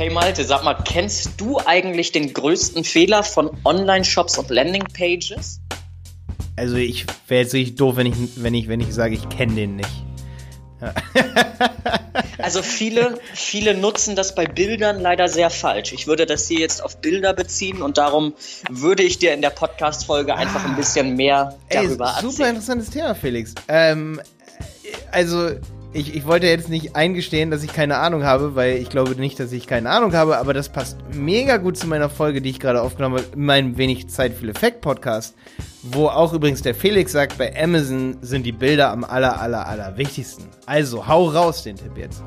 Hey Malte, sag mal, kennst du eigentlich den größten Fehler von Online-Shops und Landing-Pages? Also ich wäre jetzt richtig doof, wenn ich, wenn ich, wenn ich sage, ich kenne den nicht. also viele, viele nutzen das bei Bildern leider sehr falsch. Ich würde das hier jetzt auf Bilder beziehen und darum würde ich dir in der Podcast-Folge einfach ein bisschen mehr darüber Ey, erzählen. Super interessantes Thema, Felix. Ähm, also ich, ich wollte jetzt nicht eingestehen, dass ich keine Ahnung habe, weil ich glaube nicht, dass ich keine Ahnung habe, aber das passt mega gut zu meiner Folge, die ich gerade aufgenommen habe, mein wenig Zeit viel Effekt Podcast, wo auch übrigens der Felix sagt, bei Amazon sind die Bilder am aller, aller, aller wichtigsten. Also hau raus den Tipp jetzt.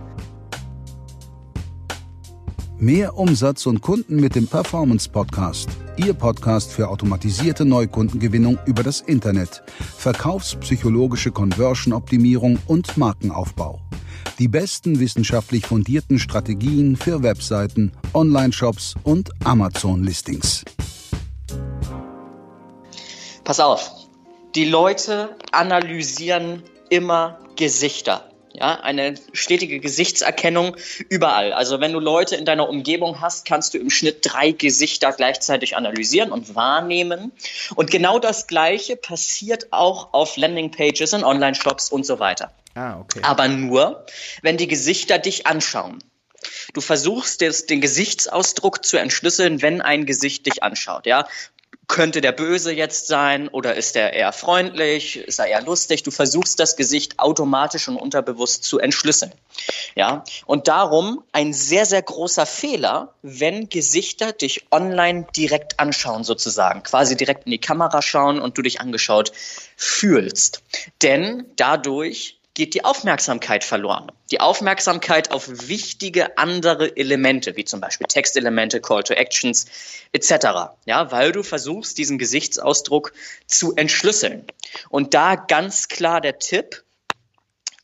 Mehr Umsatz und Kunden mit dem Performance Podcast. Ihr Podcast für automatisierte Neukundengewinnung über das Internet, verkaufspsychologische Conversion-Optimierung und Markenaufbau. Die besten wissenschaftlich fundierten Strategien für Webseiten, Online-Shops und Amazon-Listings. Pass auf, die Leute analysieren immer Gesichter. Ja, eine stetige Gesichtserkennung überall. Also wenn du Leute in deiner Umgebung hast, kannst du im Schnitt drei Gesichter gleichzeitig analysieren und wahrnehmen. Und genau das Gleiche passiert auch auf Landingpages in Online-Shops und so weiter. Ah, okay. Aber nur, wenn die Gesichter dich anschauen. Du versuchst den Gesichtsausdruck zu entschlüsseln, wenn ein Gesicht dich anschaut. Ja, könnte der böse jetzt sein oder ist er eher freundlich, ist er eher lustig? Du versuchst das Gesicht automatisch und unterbewusst zu entschlüsseln. Ja, und darum ein sehr, sehr großer Fehler, wenn Gesichter dich online direkt anschauen, sozusagen, quasi direkt in die Kamera schauen und du dich angeschaut fühlst. Denn dadurch geht die Aufmerksamkeit verloren. Die Aufmerksamkeit auf wichtige andere Elemente, wie zum Beispiel Textelemente, Call to Actions etc. Ja, weil du versuchst, diesen Gesichtsausdruck zu entschlüsseln. Und da ganz klar der Tipp,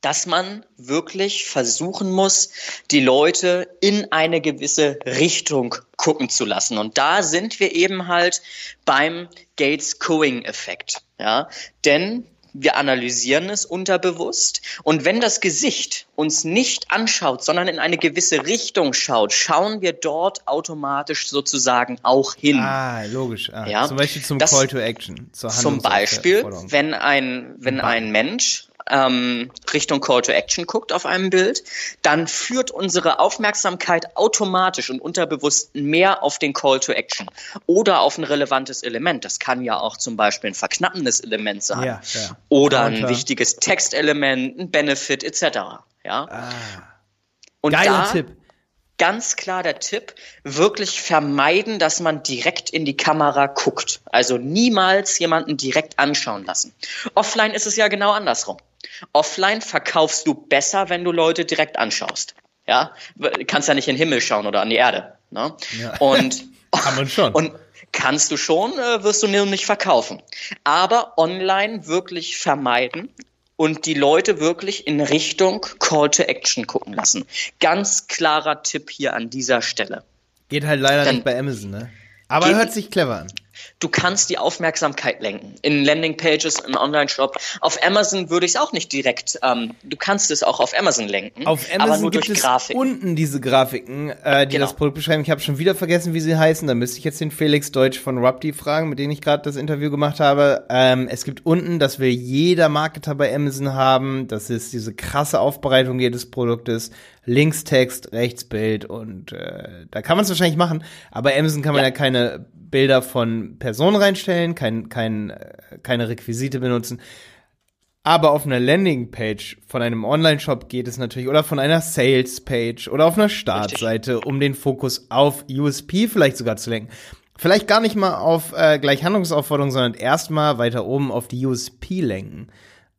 dass man wirklich versuchen muss, die Leute in eine gewisse Richtung gucken zu lassen. Und da sind wir eben halt beim Gates-Coing-Effekt. Ja, denn wir analysieren es unterbewusst. Und wenn das Gesicht uns nicht anschaut, sondern in eine gewisse Richtung schaut, schauen wir dort automatisch sozusagen auch hin. Ah, logisch. Ah, ja, zum Beispiel zum das, Call to Action. zum Beispiel, wenn ein, wenn ein Mensch ähm, Richtung Call to Action guckt auf einem Bild, dann führt unsere Aufmerksamkeit automatisch und unterbewusst mehr auf den Call to Action oder auf ein relevantes Element. Das kann ja auch zum Beispiel ein verknappendes Element sein ja, ja. oder ein wichtiges Textelement, ein Benefit etc. Ja. Ah. Und Geiler da, Tipp ganz klar der Tipp, wirklich vermeiden, dass man direkt in die Kamera guckt. Also niemals jemanden direkt anschauen lassen. Offline ist es ja genau andersrum. Offline verkaufst du besser, wenn du Leute direkt anschaust. Ja, kannst ja nicht in den Himmel schauen oder an die Erde. Ne? Ja. Und kann man schon. Und kannst du schon, äh, wirst du nicht verkaufen. Aber online wirklich vermeiden und die Leute wirklich in Richtung Call to Action gucken lassen. Ganz klarer Tipp hier an dieser Stelle. Geht halt leider Dann nicht bei Amazon, ne? Aber geht- hört sich clever an. Du kannst die Aufmerksamkeit lenken. In Landingpages, in Online-Shop. Auf Amazon würde ich es auch nicht direkt, ähm, du kannst es auch auf Amazon lenken. Auf aber Amazon nur gibt durch es unten diese Grafiken, äh, die Genau. das Produkt beschreiben. Ich habe schon wieder vergessen, wie sie heißen. Da müsste ich jetzt den Felix Deutsch von Rupti fragen, mit dem ich gerade das Interview gemacht habe. Ähm, es gibt unten, das will jeder Marketer bei Amazon haben. Das ist diese krasse Aufbereitung jedes Produktes. Linkstext, Rechtsbild und äh, da kann man es wahrscheinlich machen. Aber bei Amazon kann man ja, Ja. keine Bilder von Personen reinstellen, kein, kein, äh, keine Requisite benutzen. Aber auf einer Landingpage von einem Online-Shop geht es natürlich oder von einer Sales-Page oder auf einer Startseite, um den Fokus auf USP vielleicht sogar zu lenken. Vielleicht gar nicht mal auf äh, gleich Handlungsaufforderung, sondern erstmal weiter oben auf die USP lenken.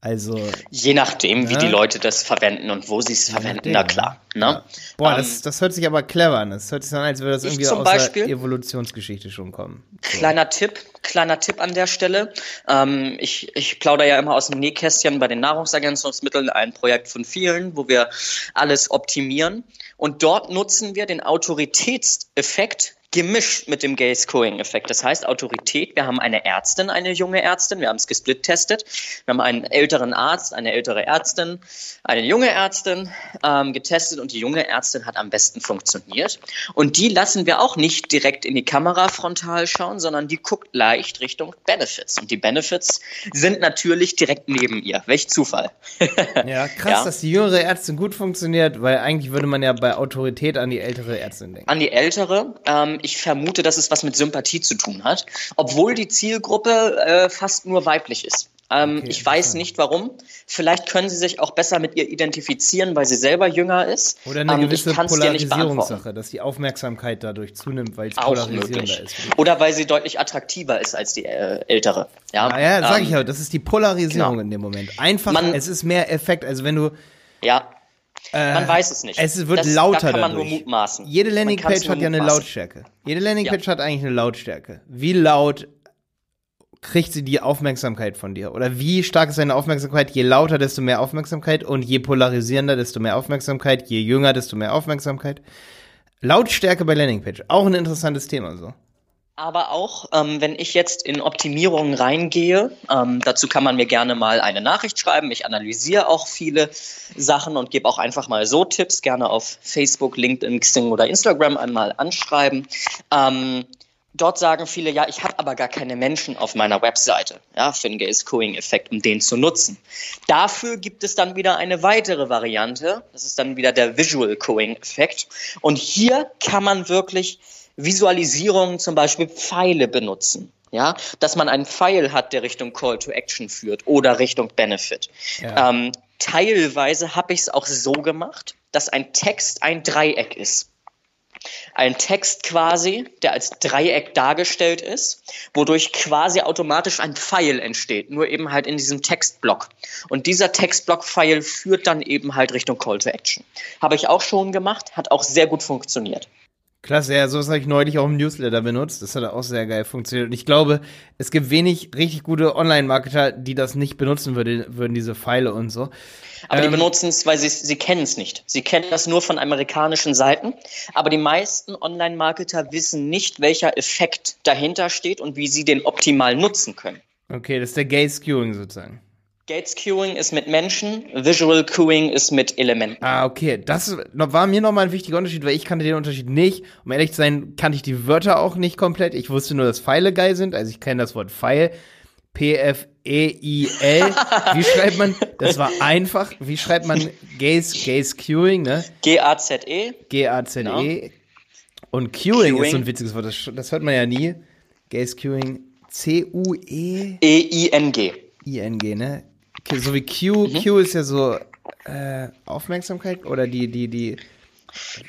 Also, Je nachdem, wie Ja. die Leute das verwenden und wo sie es verwenden, nachdem, na klar. Ne? boah, Ähm, das, das hört sich aber clever an. Das hört sich an, als würde das irgendwie aus der Beispiel- Evolutionsgeschichte schon kommen. So. Kleiner Tipp, kleiner Tipp an der Stelle. Ähm, ich, ich plaudere ja immer aus dem Nähkästchen bei den Nahrungsergänzungsmitteln, ein Projekt von vielen, wo wir alles optimieren. Und dort nutzen wir den Autoritätseffekt gemischt mit dem Gay-Scoring-Effekt. Das heißt Autorität, wir haben eine Ärztin, eine junge Ärztin, wir haben es gesplittestet, wir haben einen älteren Arzt, eine ältere Ärztin, eine junge Ärztin ähm, getestet und die junge Ärztin hat am besten funktioniert. Und die lassen wir auch nicht direkt in die Kamera frontal schauen, sondern die guckt leicht Richtung Benefits. Und die Benefits sind natürlich direkt neben ihr. Welch Zufall. ja, krass, ja? dass die jüngere Ärztin gut funktioniert, weil eigentlich würde man ja bei Autorität an die ältere Ärztin denken. An die ältere. Ähm, ich vermute, dass es was mit Sympathie zu tun hat, obwohl die Zielgruppe äh, fast nur weiblich ist. Ähm, okay, ich weiß nicht warum. Vielleicht können sie sich auch besser mit ihr identifizieren, weil sie selber jünger ist. Oder eine ähm, gewisse Polarisierungssache, dass die Aufmerksamkeit dadurch zunimmt, weil es polarisierender ist. Oder weil sie deutlich attraktiver ist als die äh, ältere. Ja, naja, sag ähm, ich ja, das ist die Polarisierung genau. in dem Moment. Einfach, Man, es ist mehr Effekt. Also wenn du ja. Man äh, weiß es nicht. Es wird das, lauter da kann man dadurch. nur mutmaßen. Jede Landingpage hat ja eine Lautstärke. Jede Landingpage ja. hat eigentlich eine Lautstärke. Wie laut kriegt sie die Aufmerksamkeit von dir? Oder wie stark ist deine Aufmerksamkeit? Je lauter, desto mehr Aufmerksamkeit und je polarisierender, desto mehr Aufmerksamkeit, je jünger, desto mehr Aufmerksamkeit. Lautstärke bei Landingpage, auch ein interessantes Thema so. Aber auch, ähm, wenn ich jetzt in Optimierungen reingehe, ähm, dazu kann man mir gerne mal eine Nachricht schreiben. Ich analysiere auch viele Sachen und gebe auch einfach mal so Tipps, gerne auf Facebook, LinkedIn, Xing oder Instagram einmal anschreiben. Ähm, dort sagen viele, ja, ich habe aber gar keine Menschen auf meiner Webseite, ja, für den Gaze-Cooing-Effekt, um den zu nutzen. Dafür gibt es dann wieder eine weitere Variante, das ist dann wieder der Visual Cooing-Effekt. Und hier kann man wirklich Visualisierungen, zum Beispiel Pfeile benutzen. Ja, dass man einen Pfeil hat, der Richtung Call to Action führt oder Richtung Benefit. Ja. Ähm, teilweise habe ich es auch so gemacht, dass ein Text ein Dreieck ist. Ein Text quasi, der als Dreieck dargestellt ist, wodurch quasi automatisch ein Pfeil entsteht, nur eben halt in diesem Textblock. Und dieser Textblock-Pfeil führt dann eben halt Richtung Call to Action. Habe ich auch schon gemacht, hat auch sehr gut funktioniert. Klasse, ja, sowas habe ich neulich auch im Newsletter benutzt. Das hat auch sehr geil funktioniert. Und ich glaube, es gibt wenig richtig gute Online-Marketer, die das nicht benutzen würden, würden diese Pfeile und so. Aber ähm, die benutzen es, weil sie, sie kennen es nicht. Sie kennen das nur von amerikanischen Seiten. Aber die meisten Online-Marketer wissen nicht, welcher Effekt dahinter steht und wie sie den optimal nutzen können. Okay, das ist der Gay-Skewing sozusagen. Gates Queuing ist mit Menschen, Visual Queuing ist mit Elementen. Ah, okay. Das war mir nochmal ein wichtiger Unterschied, weil ich kannte den Unterschied nicht. Um ehrlich zu sein, kannte ich die Wörter auch nicht komplett. Ich wusste nur, dass Pfeile geil sind. Also ich kenne das Wort Pfeil. P-F-E-I-L. Wie schreibt man? Das war einfach. Wie schreibt man Gaze, Gaze Queuing, ne? G-A-Z-E. G-A-Z-E. Genau. Und Queuing, Queuing, ist so ein witziges Wort. Das, das hört man ja nie. Gaze Queuing. C-U-E. E-I-N-G. I-N-G, ne? So wie Q, mhm. Q ist ja so äh, Aufmerksamkeit oder die, die, die.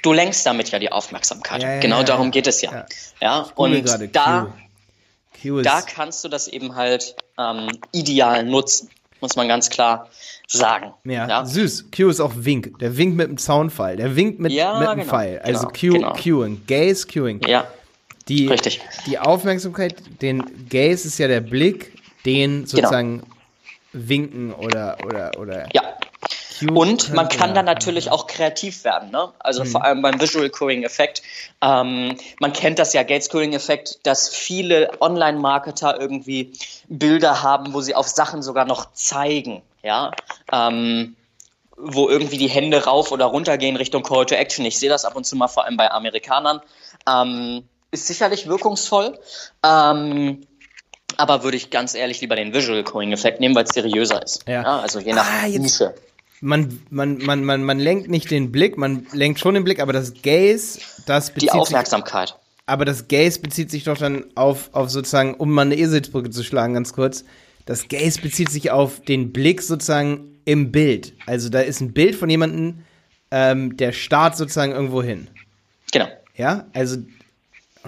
Du lenkst damit ja die Aufmerksamkeit. Ja, ja, genau ja, darum geht es ja. Ja, und da, Q. da kannst du das eben halt ähm, ideal nutzen, muss man ganz klar sagen. Ja, ja, süß. Q ist auch Wink. Der winkt mit dem Soundfall. Der winkt mit, ja, mit dem genau, Pfeil. Also genau, Q, genau. Queuing. Gaze, Queuing. Ja. Die, Richtig. Die Aufmerksamkeit, den Gaze ist ja der Blick, den genau. sozusagen winken oder oder oder. Ja. Und man kann dann natürlich auch kreativ werden, ne? Also mhm. vor allem beim Visual Coding Effekt. Ähm, man kennt das ja, Gates Coding Effekt, dass viele Online-Marketer irgendwie Bilder haben, wo sie auf Sachen sogar noch zeigen, ja. Ähm, wo irgendwie die Hände rauf oder runter gehen Richtung Call to Action. Ich sehe das ab und zu mal vor allem bei Amerikanern. Ähm, ist sicherlich wirkungsvoll. Ähm, aber würde ich ganz ehrlich lieber den Visual Coing Effekt nehmen, weil es seriöser ist. Ja. ja. also je nach ah, Nische. Man, man, man, man, man lenkt nicht den Blick, man lenkt schon den Blick, aber das Gaze, das bezieht Die Aufmerksamkeit. Sich, aber das Gaze bezieht sich doch dann auf, auf sozusagen, um mal eine Eselsbrücke zu schlagen, ganz kurz. Das Gaze bezieht sich auf den Blick sozusagen im Bild. Also da ist ein Bild von jemandem, ähm, der starrt sozusagen irgendwo hin. Genau. Ja, also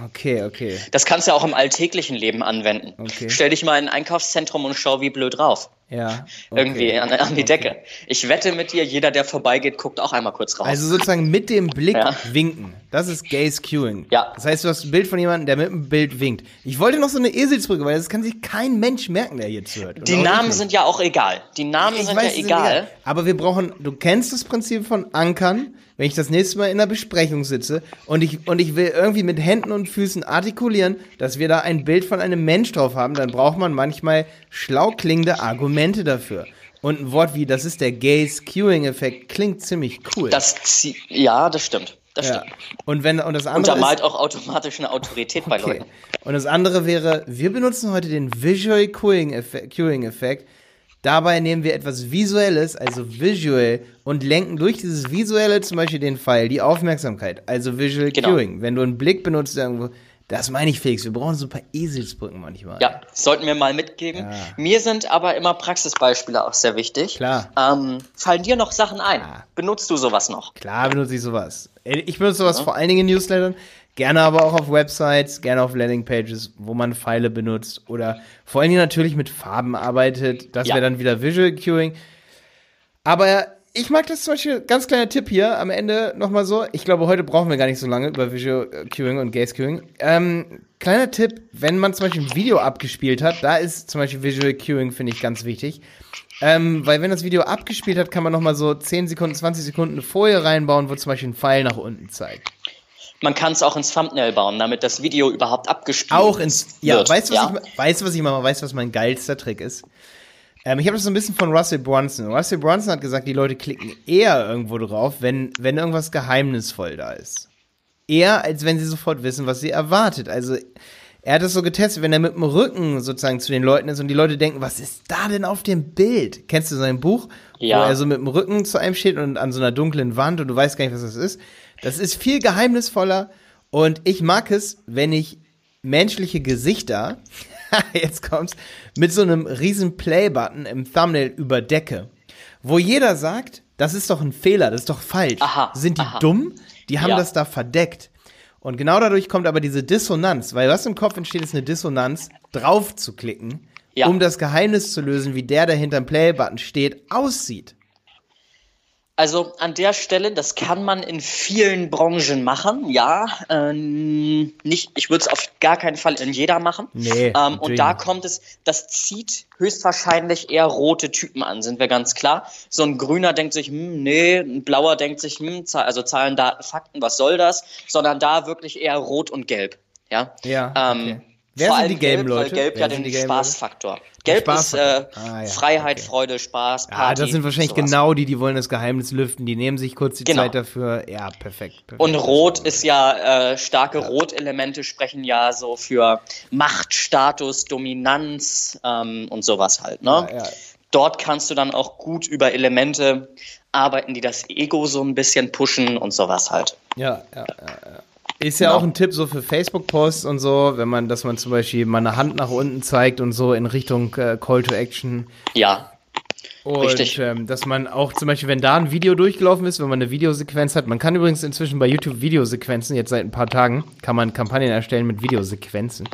Okay, okay. Das kannst du auch im alltäglichen Leben anwenden. Okay. Stell dich mal in ein Einkaufszentrum und schau, wie blöd drauf. Ja. okay. Irgendwie an, an die Okay. Decke. Ich wette mit dir, jeder, der vorbeigeht, guckt auch einmal kurz raus. Also sozusagen mit dem Blick Ja. winken. Das ist Gaze Queuing. Ja. Das heißt, du hast ein Bild von jemandem, der mit dem Bild winkt. Ich wollte noch so eine Eselsbrücke, weil das kann sich kein Mensch merken, der hier zuhört. Die Namen sind ja auch egal. Die Namen Ich sind weiß, ja sind egal. Aber wir brauchen, du kennst das Prinzip von Ankern, wenn ich das nächste Mal in einer Besprechung sitze und ich, und ich will irgendwie mit Händen und Füßen artikulieren, dass wir da ein Bild von einem Mensch drauf haben, dann braucht man manchmal schlau klingende Argumente dafür. Und ein Wort wie, das ist der Gaze-Queuing-Effekt, klingt ziemlich cool. Das zie- ja, das stimmt. Das ja. stimmt. Und wenn, und das andere Untermalt ist, auch automatisch eine Autorität bei Okay. Leuten. Und das andere wäre, wir benutzen heute den Visual Queuing Effekt, Queuing Effekt. Dabei nehmen wir etwas Visuelles, also visual, und lenken durch dieses Visuelle zum Beispiel den Pfeil, die Aufmerksamkeit, also Visual Genau. Queuing. Wenn du einen Blick benutzt irgendwo, das meine ich, Felix, wir brauchen so ein paar Eselsbrücken manchmal. Ja, sollten wir mal mitgeben. Ja. Mir sind aber immer Praxisbeispiele auch sehr wichtig. Klar. Ähm, fallen dir noch Sachen ein? Ja. Benutzt du sowas noch? Klar benutze ich sowas. Ich benutze sowas vor allen Dingen in Newslettern, gerne aber auch auf Websites, gerne auf Landingpages, wo man Pfeile benutzt oder vor allen Dingen natürlich mit Farben arbeitet. Das Ja. wäre dann wieder Visual Queuing. Aber ich mag das zum Beispiel, ganz kleiner Tipp hier am Ende nochmal so. Ich glaube, heute brauchen wir gar nicht so lange über Visual Queuing und Gaze Queuing. Ähm, kleiner Tipp, wenn man zum Beispiel ein Video abgespielt hat, da ist zum Beispiel Visual Queuing, finde ich, ganz wichtig. Ähm, weil wenn das Video abgespielt hat, kann man nochmal so 10 Sekunden, 20 Sekunden eine Folie reinbauen, wo zum Beispiel ein Pfeil nach unten zeigt. Man kann es auch ins Thumbnail bauen, damit das Video überhaupt abgespielt Auch ins, ja, wird. weißt du, was ja? ich, weißt du, was ich mal, weißt du, was mein geilster Trick ist? Ähm, ich habe das so ein bisschen von Russell Brunson. Russell Brunson hat gesagt, die Leute klicken eher irgendwo drauf, wenn, wenn irgendwas geheimnisvoll da ist. Eher, als wenn sie sofort wissen, was sie erwartet. Also, er hat das so getestet, wenn er mit dem Rücken sozusagen zu den Leuten ist und die Leute denken, was ist da denn auf dem Bild? Kennst du sein Buch? Ja. Wo er so mit dem Rücken zu einem steht und an so einer dunklen Wand und du weißt gar nicht, was das ist. Das ist viel geheimnisvoller und ich mag es, wenn ich menschliche Gesichter, jetzt kommt's, mit so einem riesen Play-Button im Thumbnail überdecke. Wo jeder sagt, das ist doch ein Fehler, das ist doch falsch. Aha, Sind die aha. dumm? Die haben Ja. das da verdeckt. Und genau dadurch kommt aber diese Dissonanz, weil was im Kopf entsteht, ist eine Dissonanz, drauf zu klicken, Ja. um das Geheimnis zu lösen, wie der, der hinterm Play-Button steht, aussieht. Also an der Stelle, das kann man in vielen Branchen machen, ja. Ähm, nicht, ich würde es auf gar keinen Fall in jeder machen. Nee, ähm, und da kommt es, das zieht höchstwahrscheinlich eher rote Typen an, sind wir ganz klar. So ein Grüner denkt sich, hm, nee, ein Blauer denkt sich, hm, also Zahlen, Daten, Fakten, was soll das? Sondern da wirklich eher rot und gelb, ja. Ja, Ähm, okay. Wer vor sind die gelben gelb, Leute? Weil gelb Wer ja den? Spaßfaktor. Gelb ist äh. Ah, ja, Freiheit, okay. Freude, Spaß, Ja, Party. das sind wahrscheinlich sowas. genau die, die wollen das Geheimnis lüften. Die nehmen sich kurz die Genau. Zeit dafür. Ja, perfekt. perfekt. Und Rot ist ja, äh, starke Rotelemente sprechen ja so für Macht, Status, Dominanz ähm, und sowas halt. Ne? Ja, ja. Dort kannst du dann auch gut über Elemente arbeiten, die das Ego so ein bisschen pushen und sowas halt. Ja, ja, ja, ja. Ist ja Genau. auch ein Tipp so für Facebook-Posts und so, wenn man, dass man zum Beispiel mal eine Hand nach unten zeigt und so in Richtung äh, Call to Action. Ja, Und Richtig. Ähm, dass man auch zum Beispiel, wenn da ein Video durchgelaufen ist, wenn man eine Videosequenz hat, man kann übrigens inzwischen bei YouTube Videosequenzen, jetzt seit ein paar Tagen, kann man Kampagnen erstellen mit Videosequenzen.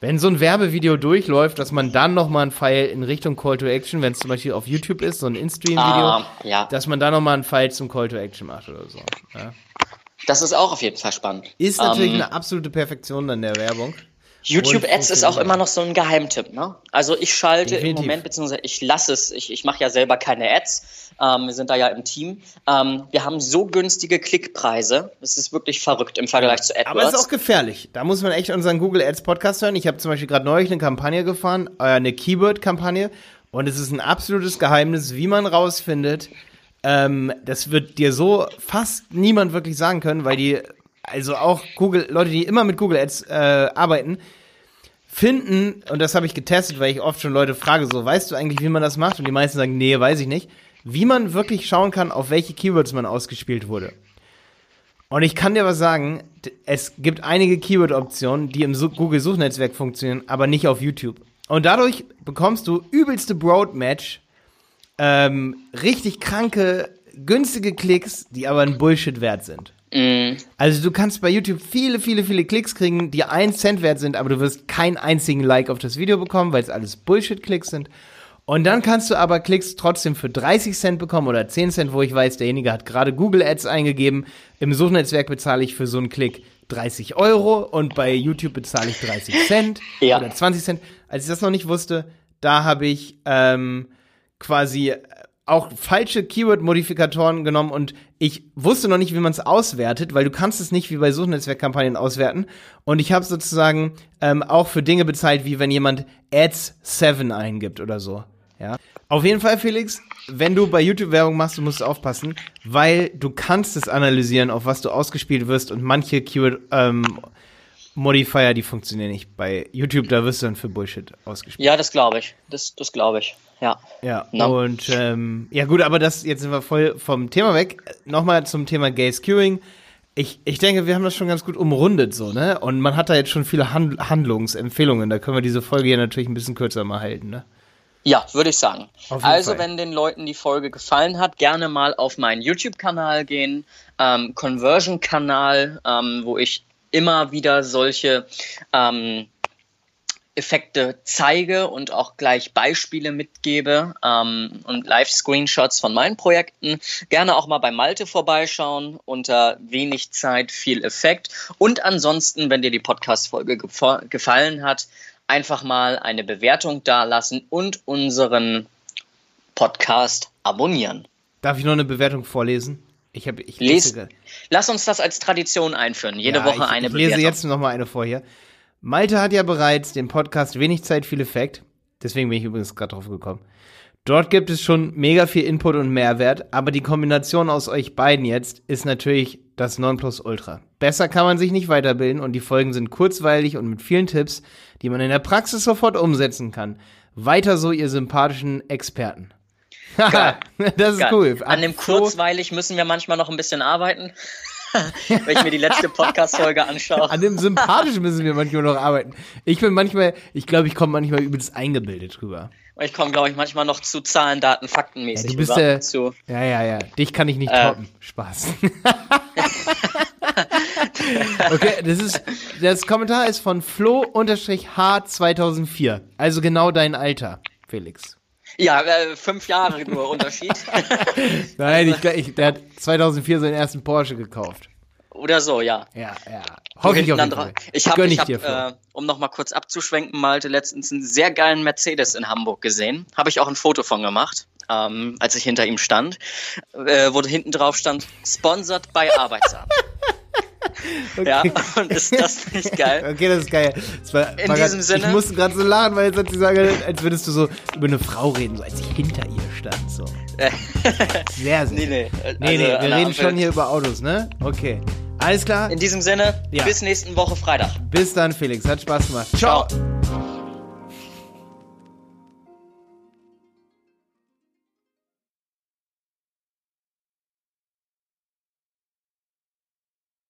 Wenn so ein Werbevideo durchläuft, dass man dann nochmal einen Pfeil in Richtung Call to Action, wenn es zum Beispiel auf YouTube ist, so ein In-Stream-Video, Ah, ja. dass man da nochmal einen Pfeil zum Call to Action macht oder so. Ja. Das ist auch auf jeden Fall spannend. Ist natürlich Ähm, eine absolute Perfektion dann der Werbung. YouTube Ads ist auch immer noch so ein Geheimtipp, ne? Also ich schalte Definitiv. im Moment, beziehungsweise ich lasse es, ich, ich mache ja selber keine Ads, ähm, wir sind da ja im Team. Ähm, wir haben so günstige Klickpreise, es ist wirklich verrückt im Vergleich zu AdWords. Aber es ist auch gefährlich. Da muss man echt unseren Google Ads Podcast hören. Ich habe zum Beispiel gerade neulich eine Kampagne gefahren, äh, eine Keyword-Kampagne. Und es ist ein absolutes Geheimnis, wie man rausfindet. Ähm, das wird dir so fast niemand wirklich sagen können, weil die, also auch Google, Leute, die immer mit Google Ads äh, arbeiten, finden, und das habe ich getestet, weil ich oft schon Leute frage, so, weißt du eigentlich, wie man das macht? Und die meisten sagen, nee, weiß ich nicht. Wie man wirklich schauen kann, auf welche Keywords man ausgespielt wurde. Und ich kann dir was sagen, es gibt einige Keyword-Optionen, die im Su- Google-Suchnetzwerk funktionieren, aber nicht auf YouTube. Und dadurch bekommst du übelste Broad-Match, ähm, richtig kranke, günstige Klicks, die aber ein Bullshit wert sind. Mm, Also du kannst bei YouTube viele, viele, viele Klicks kriegen, die ein Cent wert sind, aber du wirst keinen einzigen Like auf das Video bekommen, weil es alles Bullshit-Klicks sind. Und dann kannst du aber Klicks trotzdem für 30 Cent bekommen oder 10 Cent, wo ich weiß, derjenige hat gerade Google Ads eingegeben. Im Suchnetzwerk bezahle ich für so einen Klick 30 Euro und bei YouTube bezahle ich 30 Cent Ja. oder 20 Cent. Als ich das noch nicht wusste, da habe ich ähm, quasi auch falsche Keyword-Modifikatoren genommen und ich wusste noch nicht, wie man es auswertet, weil du kannst es nicht wie bei Suchnetzwerkkampagnen auswerten. Und ich habe sozusagen ähm, auch für Dinge bezahlt, wie wenn jemand Ads 7 eingibt oder so. Ja. Auf jeden Fall, Felix, wenn du bei YouTube Werbung machst, du musst aufpassen, weil du kannst es analysieren, auf was du ausgespielt wirst und manche Keyword ähm, Modifier, die funktionieren nicht. Bei YouTube, da wirst du dann für Bullshit ausgespielt. Ja, das glaube ich. Das, das glaube ich. Ja. Ja, Na. und ähm, ja gut, aber das, jetzt sind wir voll vom Thema weg. Nochmal zum Thema Gay Skewing. Ich, ich denke, wir haben das schon ganz gut umrundet, so, ne? Und man hat da jetzt schon viele Hand Handlungsempfehlungen. Da können wir diese Folge hier natürlich ein bisschen kürzer mal halten, ne? Ja, würde ich sagen. Also, Fall. wenn den Leuten die Folge gefallen hat, gerne mal auf meinen YouTube-Kanal gehen, ähm, Conversion-Kanal, ähm, wo ich immer wieder solche ähm, Effekte zeige und auch gleich Beispiele mitgebe ähm, und Live-Screenshots von meinen Projekten. Gerne auch mal bei Malte vorbeischauen. Unter wenig Zeit viel Effekt. Und ansonsten, wenn dir die Podcast-Folge gefallen hat, einfach mal eine Bewertung dalassen und unseren Podcast abonnieren. Darf ich noch eine Bewertung vorlesen? Ich habe ich Les, lese- lass uns das als Tradition einführen. Jede Ja, Woche ich, eine ich lese Bewertung. jetzt noch mal eine vor hier. Malte hat ja bereits den Podcast Wenig Zeit, viel Effekt. Deswegen bin ich übrigens gerade drauf gekommen. Dort gibt es schon mega viel Input und Mehrwert, aber die Kombination aus euch beiden jetzt ist natürlich das Nonplusultra. Besser kann man sich nicht weiterbilden und die Folgen sind kurzweilig und mit vielen Tipps, die man in der Praxis sofort umsetzen kann. Weiter so, ihr sympathischen Experten. Das ist Geil. cool. An dem kurzweilig müssen wir manchmal noch ein bisschen arbeiten. Wenn ich mir die letzte Podcast-Folge anschaue. An dem Sympathischen müssen wir manchmal noch arbeiten. Ich bin manchmal, ich glaube, ich komme manchmal übelst eingebildet rüber. Ich komme, glaube ich, manchmal noch zu Zahlen, Daten, Fakten mäßig. Ja, du bist der- zu. Ja, ja, ja. Dich kann ich nicht Äh. toppen. Spaß. okay, das ist, das Kommentar ist von Flo-H2004. Also genau dein Alter, Felix. Ja, äh, fünf Jahre nur Unterschied. Nein, ich, ich, der hat 2004 seinen ersten Porsche gekauft. Oder so, ja. Ja, ja. Hoffe ich auf jeden Fall. Ich habe, ich hab, äh, um noch mal kurz abzuschwenken, Malte, letztens einen sehr geilen Mercedes in Hamburg gesehen. Habe ich auch ein Foto von gemacht, ähm, als ich hinter ihm stand. Äh, wo hinten drauf stand, sponsored by Arbeitsamt. Ja, und ist das nicht geil? Okay, das ist geil. Das war, In war diesem grad, Sinne- Ich musste gerade so lachen, weil jetzt hat sie sagen, als würdest du so über eine Frau reden, so als ich hinter ihr stand. So. Sehr, sehr. Nee, nee. Nee, Also, nee, wir reden Ampel- schon hier über Autos, ne? Okay. Alles klar. In diesem Sinne, Ja. bis nächsten Woche Freitag. Bis dann, Felix. Hat Spaß gemacht. Ciao. Ciao.